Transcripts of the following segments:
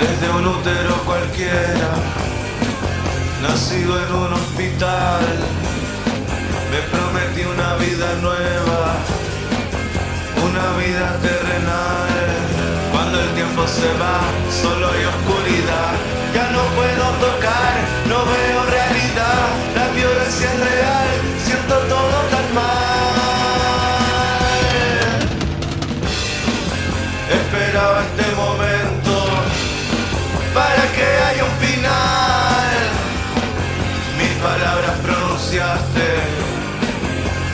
desde un útero cualquiera, nacido en un hospital, me prometí una vida nueva, una vida terrenal. Cuando el tiempo se va, solo hay oscuridad, ya no puedo tocar, no veo realidad, la violencia es real.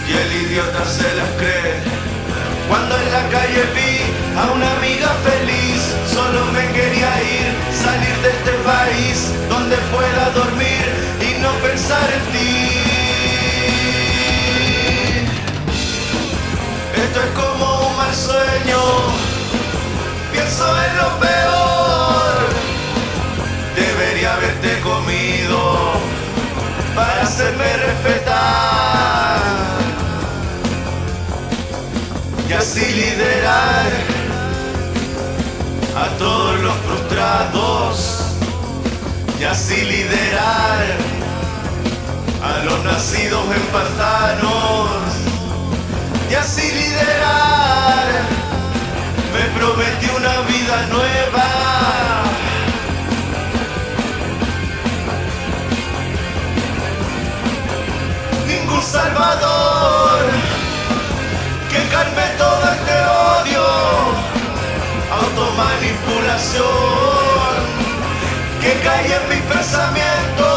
Y el idiota se las cree. Cuando en la calle vi a una amiga feliz, solo me quería ir, salir de este país donde pueda dormir y no pensar en ti. A todos los frustrados y así liderar a los nacidos en pantanos. Y así liderar me prometí una vida nueva. Ningún salvador que calle en mis pensamientos,